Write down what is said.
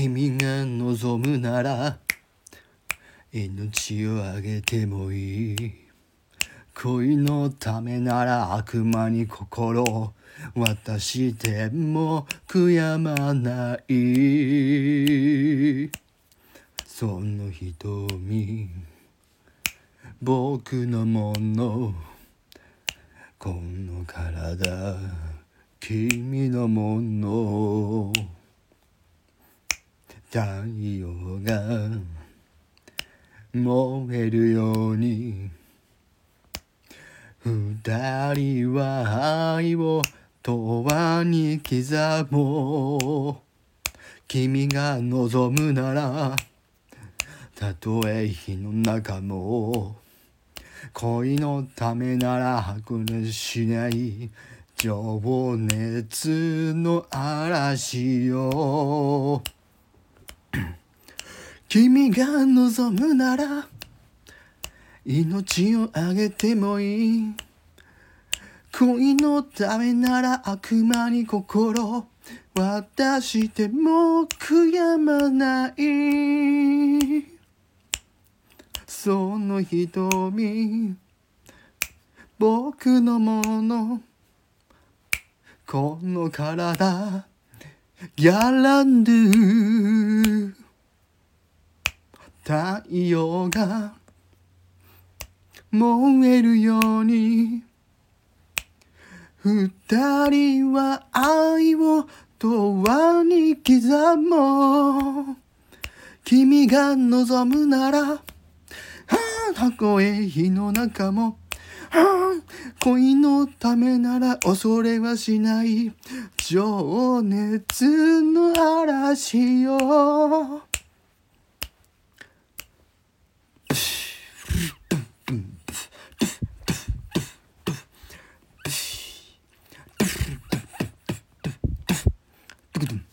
君が望むなら命をあげてもいい。恋のためなら悪魔に心を渡しても悔やまない。その瞳僕のもの。この体君のもの。太陽が燃えるように。二人は愛を永遠に刻もう。君が望むならたとえ火の中も恋のためなら白熱しない情熱の嵐よ。君が望むなら命をあげてもいい。恋のためなら悪魔に心渡しても悔やまない。その瞳僕のもの。この体ギャランドゥ太陽が燃えるように。二人は愛を永遠に刻もう。君が望むならはあたとえ火の中も恋のためなら恐れはしない。情熱の嵐よ。Tıkıdım.